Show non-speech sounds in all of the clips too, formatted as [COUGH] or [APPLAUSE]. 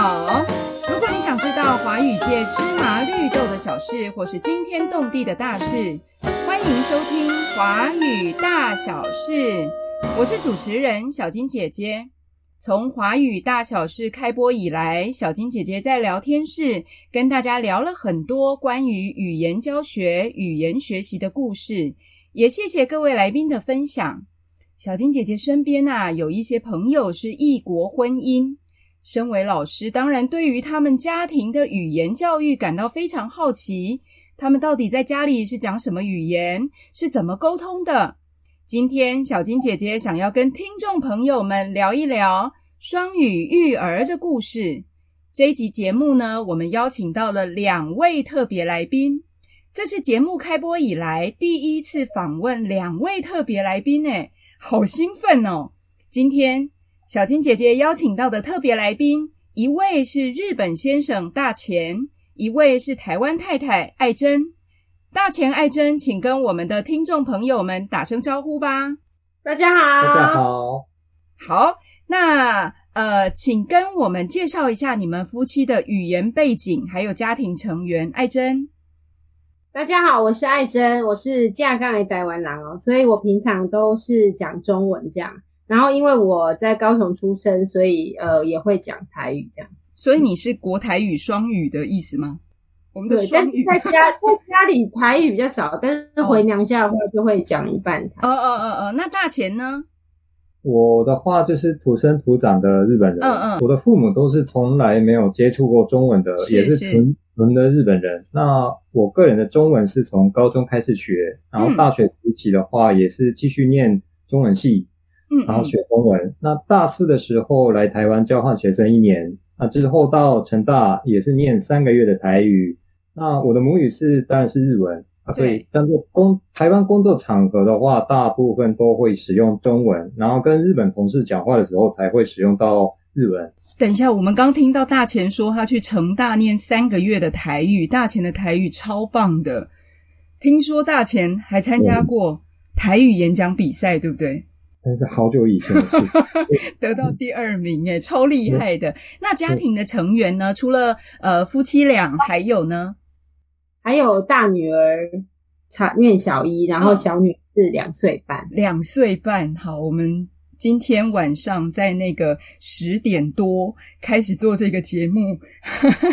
好。如果你想知道华语界芝麻绿豆的小事，或是惊天动地的大事，欢迎收听《华语大小事》。我是主持人小金姐姐。从《华语大小事》开播以来，小金姐姐在聊天室跟大家聊了很多关于语言教学、语言学习的故事，也谢谢各位来宾的分享。小金姐姐身边啊，有一些朋友是异国婚姻。身为老师，当然对于他们家庭的语言教育感到非常好奇。他们到底在家里是讲什么语言？是怎么沟通的？今天小金姐姐想要跟听众朋友们聊一聊双语育儿的故事。这一集节目呢，我们邀请到了两位特别来宾。这是节目开播以来第一次访问两位特别来宾，诶好兴奋哦！今天小金姐姐邀请到的特别来宾，一位是日本先生大前，一位是台湾太太爱珍。大前爱珍，请跟我们的听众朋友们打声招呼吧。大家好，大家好，好，那呃，请跟我们介绍一下你们夫妻的语言背景，还有家庭成员。爱珍。大家好，我是爱珍，我是架杠的台湾人哦，所以我平常都是讲中文这样。然后因为我在高雄出生，所以呃也会讲台语这样。所以你是国台语双语的意思吗？我们的双语在家在家里台语比较少，但是回娘家的话就会讲一半台。哦哦哦哦，那大钱呢？我的话就是土生土长的日本人，嗯嗯，我的父母都是从来没有接触过中文的，也是纯。纯的日本人，那我个人的中文是从高中开始学，然后大学时期的话也是继续念中文系，嗯，然后学中文。那大四的时候来台湾交换学生一年，那之后到成大也是念三个月的台语。那我的母语是当然是日文啊，所以但是工台湾工作场合的话，大部分都会使用中文，然后跟日本同事讲话的时候才会使用到日文。等一下，我们刚听到大钱说他去成大念三个月的台语，大钱的台语超棒的。听说大钱还参加过台语演讲比赛，对不对？但是好久以前的事情，[LAUGHS] 得到第二名，哎，超厉害的。那家庭的成员呢？除了呃夫妻俩，还有呢？还有大女儿才念小一，然后小女是两岁半，两岁半。好，我们。今天晚上在那个十点多开始做这个节目，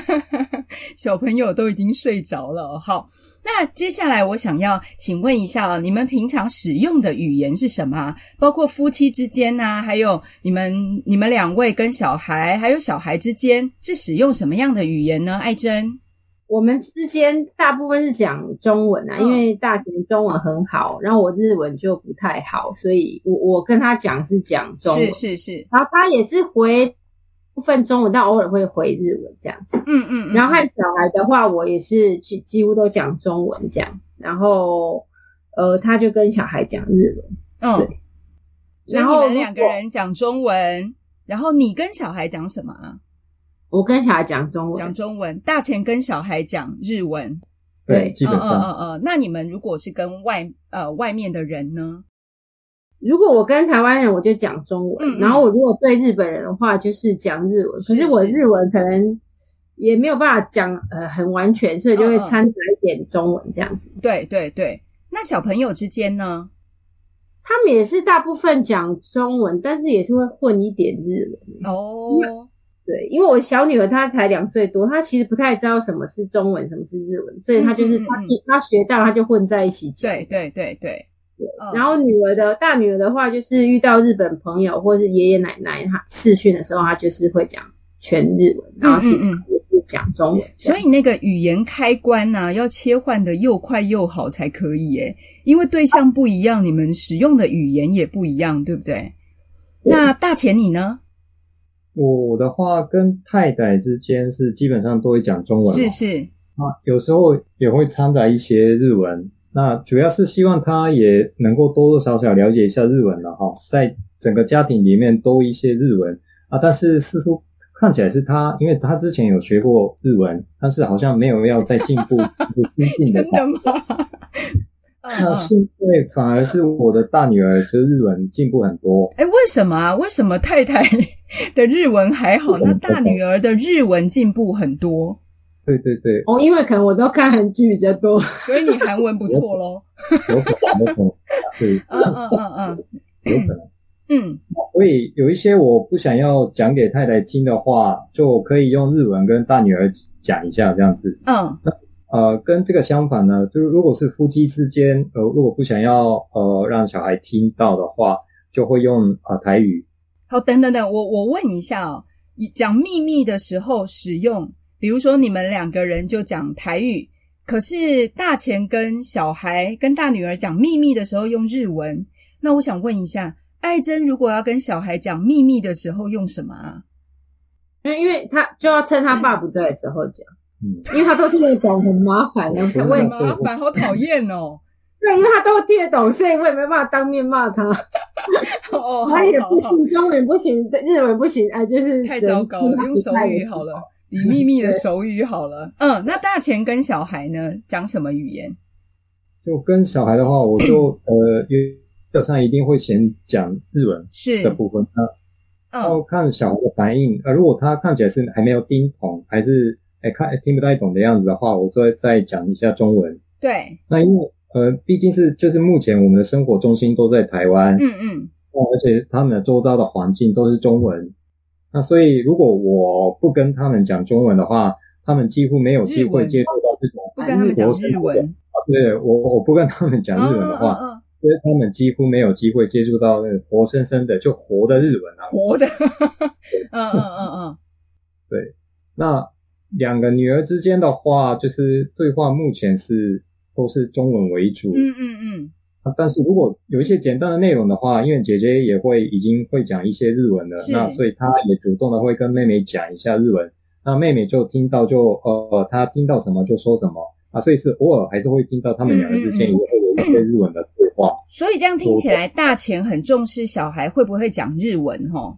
[LAUGHS] 小朋友都已经睡着了。好，那接下来我想要请问一下啊，你们平常使用的语言是什么？包括夫妻之间呐，还有你们你们两位跟小孩，还有小孩之间是使用什么样的语言呢？爱珍。我们之间大部分是讲中文啊，因为大贤中文很好，然后我日文就不太好，所以我我跟他讲是讲中文，是是是，然后他也是回部分中文，但偶尔会回日文这样子，嗯嗯，然后和小孩的话，我也是几几乎都讲中文这样，然后呃，他就跟小孩讲日文，嗯，然后你们两个人讲中文，然后你跟小孩讲什么啊？我跟小孩讲中文，讲中文。大钱跟小孩讲日文，对，基本上。嗯嗯嗯。那你们如果是跟外呃外面的人呢？如果我跟台湾人，我就讲中文。然后我如果对日本人的话，就是讲日文。可是我日文可能也没有办法讲呃很完全，所以就会掺杂一点中文这样子。对对对。那小朋友之间呢？他们也是大部分讲中文，但是也是会混一点日文。哦。对，因为我小女儿她才两岁多，她其实不太知道什么是中文，什么是日文，所以她就是她她学到，她就混在一起讲。对对对对对。然后女儿的大女儿的话，就是遇到日本朋友或是爷爷奶奶她视讯的时候，她就是会讲全日文，然后其实也是讲中文。所以那个语言开关呢，要切换的又快又好才可以耶，因为对象不一样，你们使用的语言也不一样，对不对？那大钱你呢？我的话跟太太之间是基本上都会讲中文，是是啊，有时候也会掺杂一些日文。那主要是希望他也能够多多少少了解一下日文了哈，在整个家庭里面多一些日文啊。但是似乎看起来是他，因为他之前有学过日文，但是好像没有要再进步、[LAUGHS] 精进的。真的吗？[LAUGHS] 那是对反而是我的大女儿，就日文进步很多。哎，为什么啊？为什么太太的日文还好，那大女儿的日文进步很多？对对对。哦，因为可能我都看韩剧比较多，[LAUGHS] 所以你韩文不错喽。有可能，有可能。对，嗯嗯嗯嗯，有可能。嗯，所以有一些我不想要讲给太太听的话，就可以用日文跟大女儿讲一下这样子。嗯。那呃，跟这个相反呢，就是如果是夫妻之间，呃，如果不想要呃让小孩听到的话，就会用啊台语。好，等等等，我我问一下哦，讲秘密的时候使用，比如说你们两个人就讲台语，可是大钱跟小孩跟大女儿讲秘密的时候用日文，那我想问一下，爱珍如果要跟小孩讲秘密的时候用什么啊？因为因为他就要趁他爸不在的时候讲。嗯，因为他都听得懂，很麻烦，然后很麻烦，好讨厌哦。对，因为他都听得懂，所以我也没办法当面骂他。哦，他也不行，中文不行，日文不行，哎，就是太糟糕了。用手语好了，李秘密的手语好了。嗯，那大钱跟小孩呢，讲什么语言？就跟小孩的话，我就 [COUGHS] 呃，基本上一定会先讲日文是的部分。那然后看小孩的反应，呃，如果他看起来是还没有听懂，还是。哎，看听不太懂的样子的话，我会再讲一下中文。对，那因为呃，毕竟是就是目前我们的生活中心都在台湾，嗯嗯，而且他们的周遭的环境都是中文，那所以如果我不跟他们讲中文的话，他们几乎没有机会接触到这种不跟他们讲日文。对，我我不跟他们讲日文的话，所以他们几乎没有机会接触到那个活生生的就活的日文啊，活的，嗯嗯嗯嗯，[LAUGHS] 对，那。两个女儿之间的话，就是对话目前是都是中文为主。嗯嗯嗯。啊，但是如果有一些简单的内容的话，因为姐姐也会已经会讲一些日文了，那所以她也主动的会跟妹妹讲一下日文。那妹妹就听到就呃，她听到什么就说什么啊，所以是偶尔还是会听到他们两个之间也会有一些日文的对话。[LAUGHS] 所以这样听起来，大钱很重视小孩会不会讲日文哈？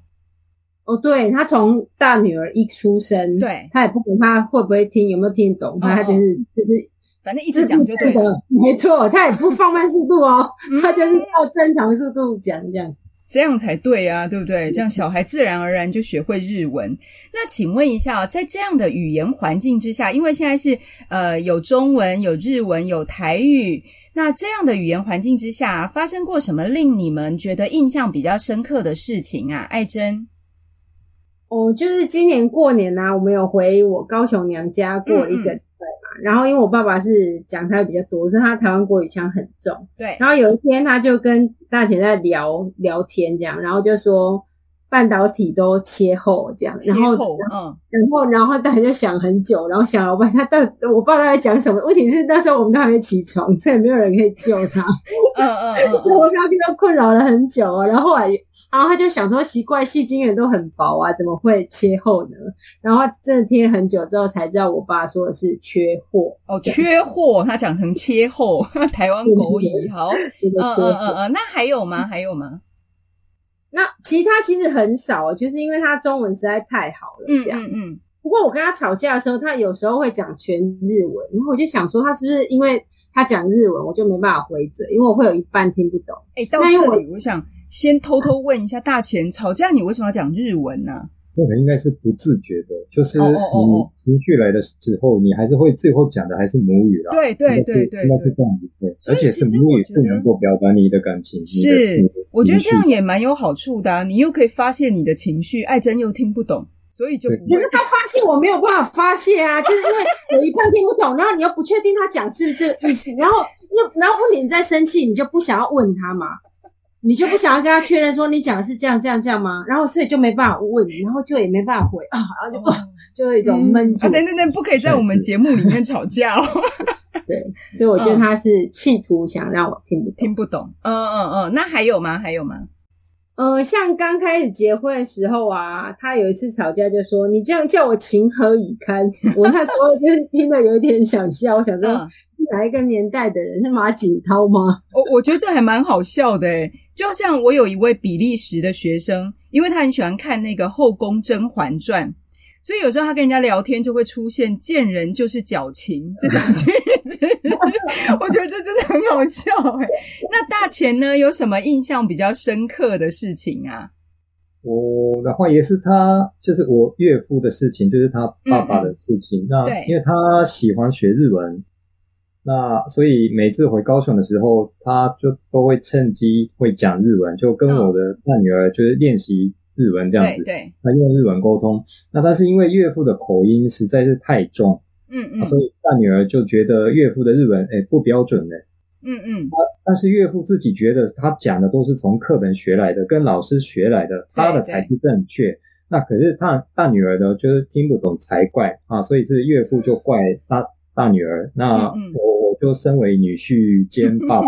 哦，对他从大女儿一出生，对他也不管他会不会听，有没有听懂，他就是就是，反正一直讲就对了，[LAUGHS] 没错，他也不放慢速度哦，他就是要正常速度讲这样，这样才对啊，对不对？这样小孩自然而然就学会日文。那请问一下，在这样的语言环境之下，因为现在是呃有中文、有日文、有台语，那这样的语言环境之下，发生过什么令你们觉得印象比较深刻的事情啊？爱珍。哦，就是今年过年呐，我们有回我高雄娘家过一个。然后因为我爸爸是讲台语比较多，所以他台湾国语腔很重。对。然后有一天他就跟大姐在聊聊天这样，然后就说。半导体都切后这样，然后，嗯，然后，然后大家就想很久，然后想老板他到我不知道他在讲什么。问题是那时候我们都还没起床，所以没有人可以救他。[LAUGHS] 嗯嗯嗯，我刚刚他困扰了很久啊。然后后来，然后他就想说，奇怪，细晶圆都很薄啊，怎么会切后呢？然后真的听很久之后才知道，我爸说的是缺货。哦，缺货，他讲成切后，[LAUGHS] 台湾国语好。嗯嗯嗯嗯，那还有吗？还有吗？那其他其实很少，就是因为他中文实在太好了，这样。嗯嗯。不过我跟他吵架的时候，他有时候会讲全日文，然后我就想说，他是不是因为他讲日文，我就没办法回嘴，因为我会有一半听不懂。哎，到这里，我想先偷偷问一下大钱，吵架你为什么要讲日文呢？那个应该是不自觉的，就是你情绪来的时候，你还是会最后讲的还是母语啦。对对对对，应该是这样子。对，而且是母语不能够表达你的感情。是，我觉得这样也蛮有好处的。你又可以发泄你的情绪，爱珍又听不懂，所以就可是他发泄，我没有办法发泄啊，[LAUGHS] 就是因为有一半听不懂，然后你又不确定他讲是这个意思，然后又然后问题你在生气，你就不想要问他嘛。你就不想要跟他确认说你讲的是这样这样这样吗？然后所以就没办法问，然后就也没办法回啊，然后就不 [LAUGHS] 就一种闷住。啊，等等等，不可以在我们节目里面吵架哦。[LAUGHS] 对，所以我觉得他是企图想让我听不听不懂。嗯嗯嗯，那还有吗？还有吗？呃，像刚开始结婚的时候啊，他有一次吵架就说你这样叫我情何以堪？我那时候就听了有一点想笑，我想说哪一个年代的人是马景涛吗？[LAUGHS] 我我觉得这还蛮好笑的诶就像我有一位比利时的学生，因为他很喜欢看那个《后宫甄嬛传》，所以有时候他跟人家聊天就会出现“见人就是矫情”这种句子，[LAUGHS] 我觉得这真的很好笑哎。那大钱呢，有什么印象比较深刻的事情啊？我的话也是他，就是我岳父的事情，就是他爸爸的事情。那因为他喜欢学日文，那所以每次回高雄的时候，他就都会趁机会讲日文，就跟我的大女儿就是练习日文这样子。对，他用日文沟通。那但是因为岳父的口音实在是太重，嗯嗯，所以大女儿就觉得岳父的日文哎不标准呢。嗯嗯，但是岳父自己觉得他讲的都是从课本学来的，跟老师学来的，他的才是正确。那可是他大女儿呢，就是听不懂才怪啊，所以是岳父就怪大大女儿。那我我就身为女婿兼爸爸，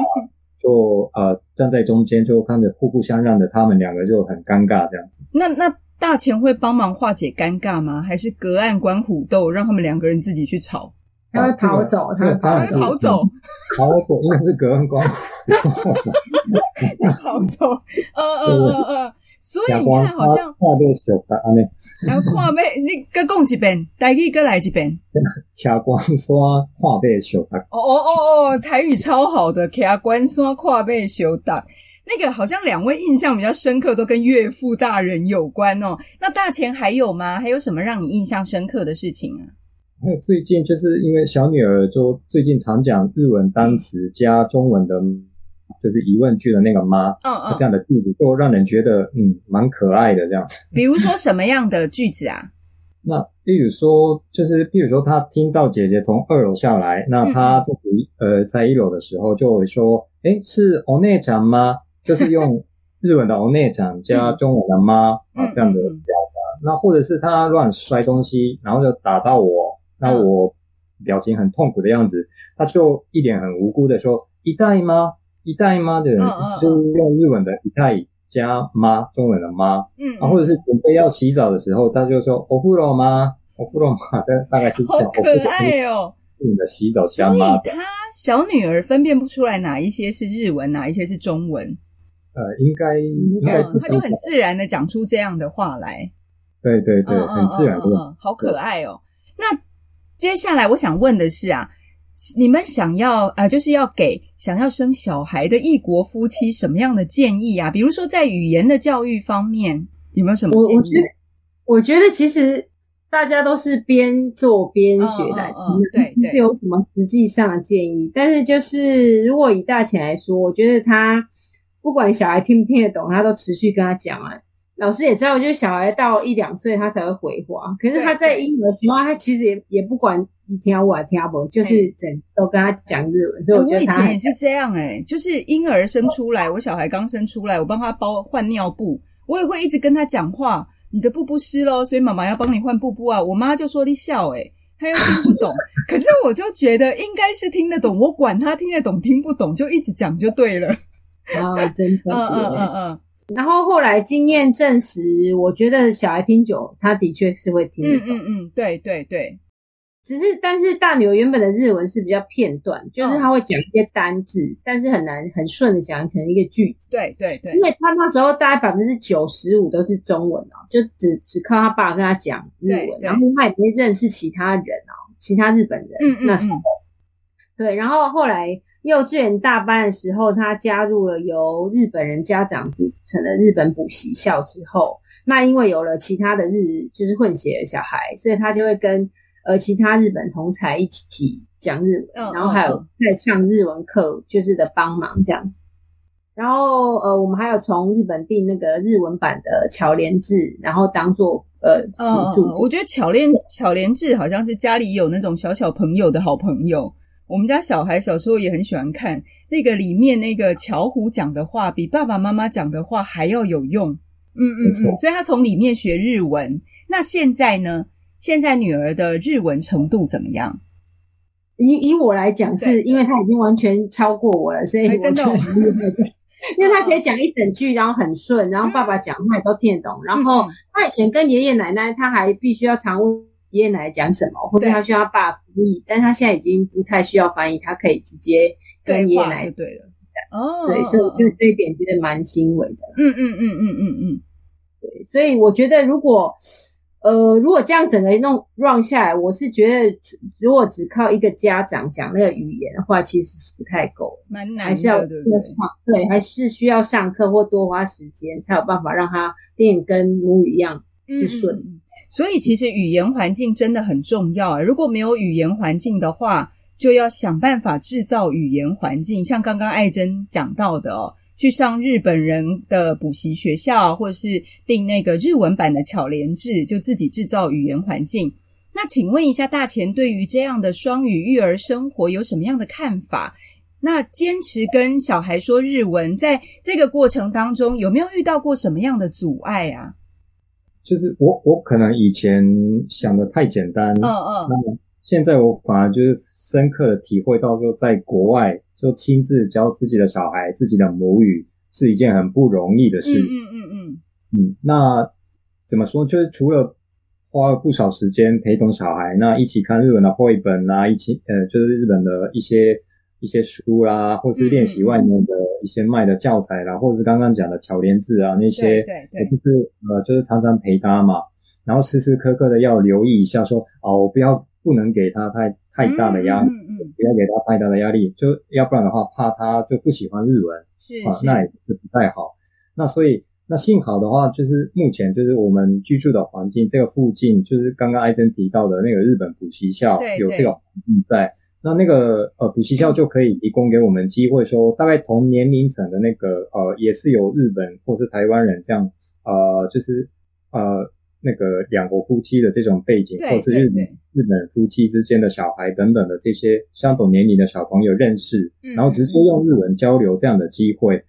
就呃站在中间，就看着互不相让的他们两个就很尴尬这样子。那那大钱会帮忙化解尴尬吗？还是隔岸观虎斗，让他们两个人自己去吵？他会逃走，他会逃走，[LAUGHS] 逃走，应该是隔岸观虎斗，[LAUGHS] 逃走，呃呃呃呃，所以你看，好像跨背小达呢，然后跨背，你再讲一遍，台语再来一遍，卡关山跨背小达，哦哦哦哦，台语超好的，卡关山跨背小达，那个好像两位印象比较深刻，都跟岳父大人有关哦。那大钱还有吗？还有什么让你印象深刻的事情啊？还有最近就是因为小女儿就最近常讲日文单词加中文的，就是疑问句的那个妈，嗯嗯，这样的句子就让人觉得嗯蛮可爱的这样。[LAUGHS] 比如说什么样的句子啊？那例如说就是比如说他听到姐姐从二楼下来，那他自己呃在一楼的时候就会说，哎是欧内长吗？就是用日文的欧内长加中文的妈啊这样的表达。那或者是他乱摔东西，然后就打到我。那我表情很痛苦的样子，他就一脸很无辜的说：“一代吗？一代妈？”的人就用日文的“一代”加“妈”，中文的“妈”。嗯，啊，或者是准备要洗澡的时候，他就说：“我不了吗？我不了吗？”的大概是好可爱哦。你的洗澡加妈。所以他小女儿分辨不出来哪一些是日文，哪一些是中文。呃，应该应该他就很自然的讲出这样的话来。对对对，很自然的，好可爱哦。那。接下来我想问的是啊，你们想要啊，就是要给想要生小孩的异国夫妻什么样的建议啊？比如说在语言的教育方面，有没有什么建议？我觉得，我觉得其实大家都是边做边学的，对，是有什么实际上的建议？但是就是如果以大钱来说，我觉得他不管小孩听不听得懂，他都持续跟他讲啊。老师也知道，就是小孩到一两岁他才会回话，可是他在婴儿时候，他其实也也不管你听我听不，就是整都跟他讲日文。所以我以前也是这样哎，就是婴儿生出来，我小孩刚生出来，我帮他包换尿布，我也会一直跟他讲话。你的布布湿喽，所以妈妈要帮你换布布啊。我妈就说你笑哎，他又听不懂，[LAUGHS] 可是我就觉得应该是听得懂，我管他听得懂听不懂，就一直讲就对了。啊，[LAUGHS] 真的，[LAUGHS] 嗯嗯嗯嗯。然后后来经验证实，我觉得小孩听久，他的确是会听懂。嗯嗯嗯，对对对。只是，但是大牛原本的日文是比较片段，就是他会讲一些单字，但是很难很顺的讲成一个句子。对对对。因为他那时候大概百分之九十五都是中文哦，就只只靠他爸跟他讲日文，然后他也不会认识其他人哦，其他日本人。嗯嗯。那时候。对，然后后来。幼稚园大班的时候，他加入了由日本人家长组成的日本补习校之后，那因为有了其他的日就是混血的小孩，所以他就会跟呃其他日本同才一起讲日文，然后还有在上日文课，就是的帮忙这样。然后呃，我们还有从日本订那个日文版的巧连智，然后当做呃辅助。我觉得巧连巧连智好像是家里有那种小小朋友的好朋友。我们家小孩小时候也很喜欢看那个里面那个巧虎讲的话，比爸爸妈妈讲的话还要有用。嗯嗯嗯，所以他从里面学日文。那现在呢？现在女儿的日文程度怎么样？以以我来讲，是因为她已经完全超过我了，所以真的很厉害。[LAUGHS] 因为他可以讲一整句，然后很顺，然后爸爸讲话也都听得懂。然后他以前跟爷爷奶奶，他还必须要常问。爷爷奶奶讲什么，或者他需要爸翻译，但他现在已经不太需要翻译，他可以直接跟爷爷奶奶对了。哦，对，所以就这一点觉得蛮欣慰的。嗯嗯嗯嗯嗯嗯，对，所以我觉得如果呃，如果这样整个弄 run 下来，我是觉得如果只靠一个家长讲那个语言的话，其实是不太够，蛮难的，还是要对不对？对，还是需要上课或多花时间，才有办法让他变跟母语一样是顺。所以其实语言环境真的很重要。如果没有语言环境的话，就要想办法制造语言环境。像刚刚艾珍讲到的哦，去上日本人的补习学校，或者是订那个日文版的巧莲智，就自己制造语言环境。那请问一下大钱，对于这样的双语育儿生活有什么样的看法？那坚持跟小孩说日文，在这个过程当中，有没有遇到过什么样的阻碍啊？就是我我可能以前想的太简单，嗯嗯，那么现在我反而就是深刻的体会到，说在国外就亲自教自己的小孩自己的母语是一件很不容易的事。嗯嗯嗯嗯嗯，那怎么说？就是除了花了不少时间陪同小孩，那一起看日本的绘本啊，一起呃，就是日本的一些一些书啦，或是练习外面的一些卖的教材啦，或者是刚刚讲的巧连字啊那些，对对对就是呃，就是常常陪他嘛，然后时时刻刻的要留意一下说，哦，我不要不能给他太太大的压力，嗯嗯嗯不要给他太大的压力，就要不然的话，怕他就不喜欢日文。啊，是啊那也是不太好。那所以，那幸好的话，就是目前就是我们居住的环境，这个附近就是刚刚艾珍提到的那个日本补习校有这个环境在。那那个呃补习校就可以提供给我们机会说，大概同年龄层的那个呃也是有日本或是台湾人这样呃就是呃那个两国夫妻的这种背景，或是日本日本夫妻之间的小孩等等的这些相同年龄的小朋友认识，嗯然后直接用日文交流这样的机会。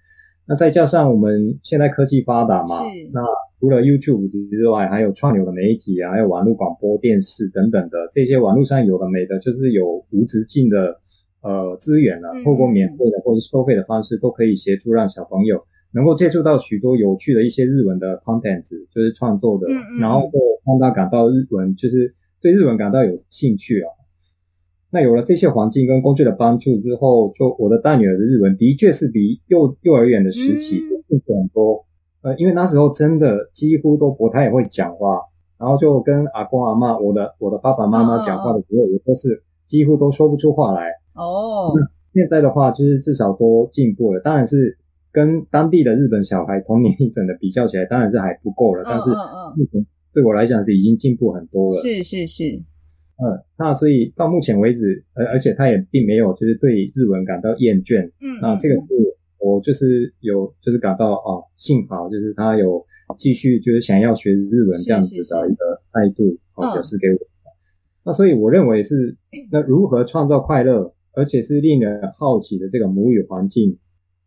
那再加上我们现在科技发达嘛，那除了 YouTube 之外，还有串流的媒体啊，还有网络广播电视等等的这些网络上有的没的，就是有无止境的呃资源啊嗯，透过免费的或者收费的方式，都可以协助让小朋友能够接触到许多有趣的一些日文的 contents，就是创作的，嗯嗯然后就让他感到日文就是对日文感到有兴趣啊。那有了这些环境跟工具的帮助之后，就我的大女儿的日文的确是比幼幼儿园的时期嗯进步很多。呃，因为那时候真的几乎都不太会讲话，然后就跟阿公阿妈、我的我的爸爸妈妈讲话的时候，也都是几乎都说不出话来。哦，现在的话，就是至少都进步了，当然是跟当地的日本小孩同年龄层的比较起来，当然是还不够了。但是目前对我来讲是已经进步很多了。是是是，嗯，那所以到目前为止，呃，而且他也并没有就是对日文感到厌倦。嗯，那这个是我就是有就是感到哦，幸好就是他有继续就是想要学日文这样子的一个态度，嗯哦，表示给我。那所以我认为是那如何创造快乐，而且是令人好奇的这个母语环境，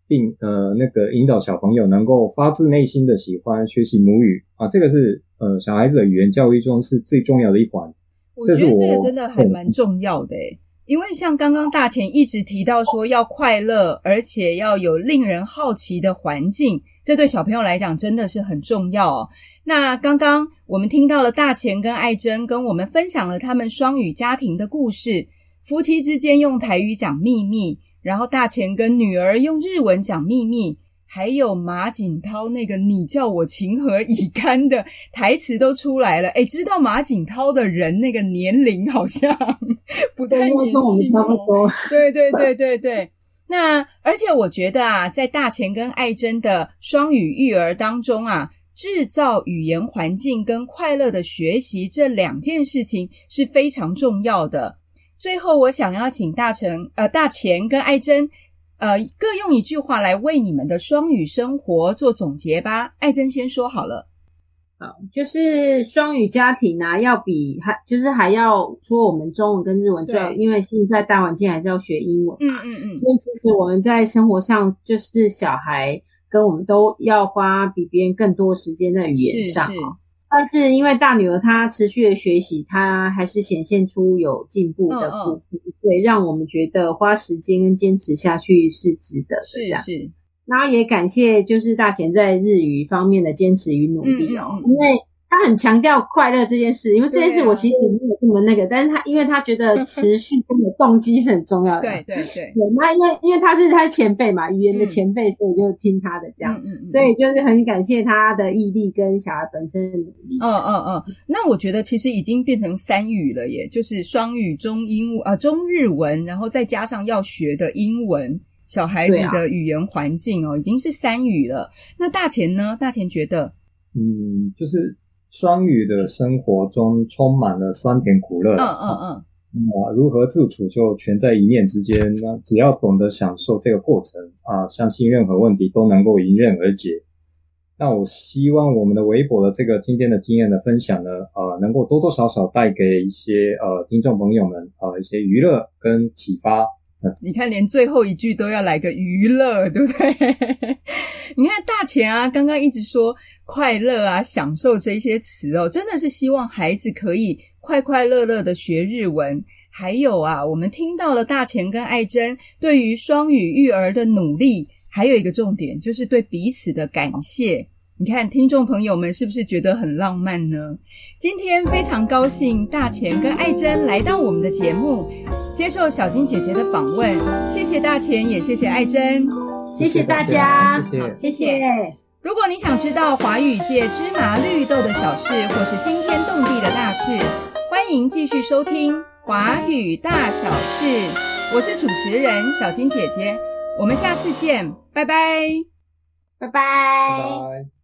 并呃那个引导小朋友能够发自内心的喜欢学习母语啊，这个是呃小孩子的语言教育中是最重要的一环。我觉得这个真的还蛮重要的诶，因为像刚刚大前一直提到说要快乐，而且要有令人好奇的环境，这对小朋友来讲真的是很重要。那刚刚我们听到了大钱跟爱珍跟我们分享了他们双语家庭的故事，夫妻之间用台语讲秘密，然后大钱跟女儿用日文讲秘密，还有马景涛那个“你叫我情何以堪”的台词都出来了。哎，知道马景涛的人那个年龄好像不太年轻、跟我差不哦。多。对对对对对。那而且我觉得啊，在大钱跟爱珍的双语育儿当中啊，制造语言环境跟快乐的学习这两件事情是非常重要的。最后，我想要请大成呃大钱跟爱珍呃各用一句话来为你们的双语生活做总结吧。爱珍先说好了。好，就是双语家庭啊，要比还就是还要说我们中文跟日文最好，对因为现在大环境还是要学英文。嗯嗯嗯，所以其实我们在生活上，就是小孩跟我们都要花比别人更多时间在语言是上。是，但是因为大女儿她持续的学习，她还是显现出有进步的对，让我们觉得花时间跟坚持下去是值得的。是是，然后也感谢就是大贤在日语方面的坚持与努力哦，因为他很强调快乐这件事，因为这件事我其实没有这么那个，但是他因为他觉得持续跟有动机是很重要的。对对对。那因为因为他是他前辈嘛，语言的前辈，所以就听他的这样。嗯嗯。所以就是很感谢他的毅力跟小孩本身的努力。嗯嗯嗯。那我觉得其实已经变成三语了，耶，就是双语中英啊中日文，然后再加上要学的英文，小孩子的语言环境哦，已经是三语了。那大钱呢？大钱觉得，嗯，就是。双语的生活中充满了酸甜苦乐。嗯嗯嗯。啊，如何自处就全在一念之间。那只要懂得享受这个过程啊，相信任何问题都能够迎刃而解。那我希望我们的微博的这个今天的经验的分享呢，呃，能够多多少少带给一些呃听众朋友们呃一些娱乐跟启发。你看，连最后一句都要来个娱乐，对不对？[LAUGHS] 你看大钱啊，刚刚一直说快乐啊、享受这些词哦，真的是希望孩子可以快快乐乐的学日文。还有啊，我们听到了大钱跟爱珍对于双语育儿的努力，还有一个重点就是对彼此的感谢。你看，听众朋友们是不是觉得很浪漫呢？今天非常高兴，大钱跟爱珍来到我们的节目。接受小金姐姐的访问，谢谢大钱，也谢谢爱珍，谢谢大家，谢谢。如果你想知道华语界芝麻绿豆的小事，或是惊天动地的大事，欢迎继续收听华语大小事。我是主持人小金姐姐，我们下次见，拜拜，拜拜。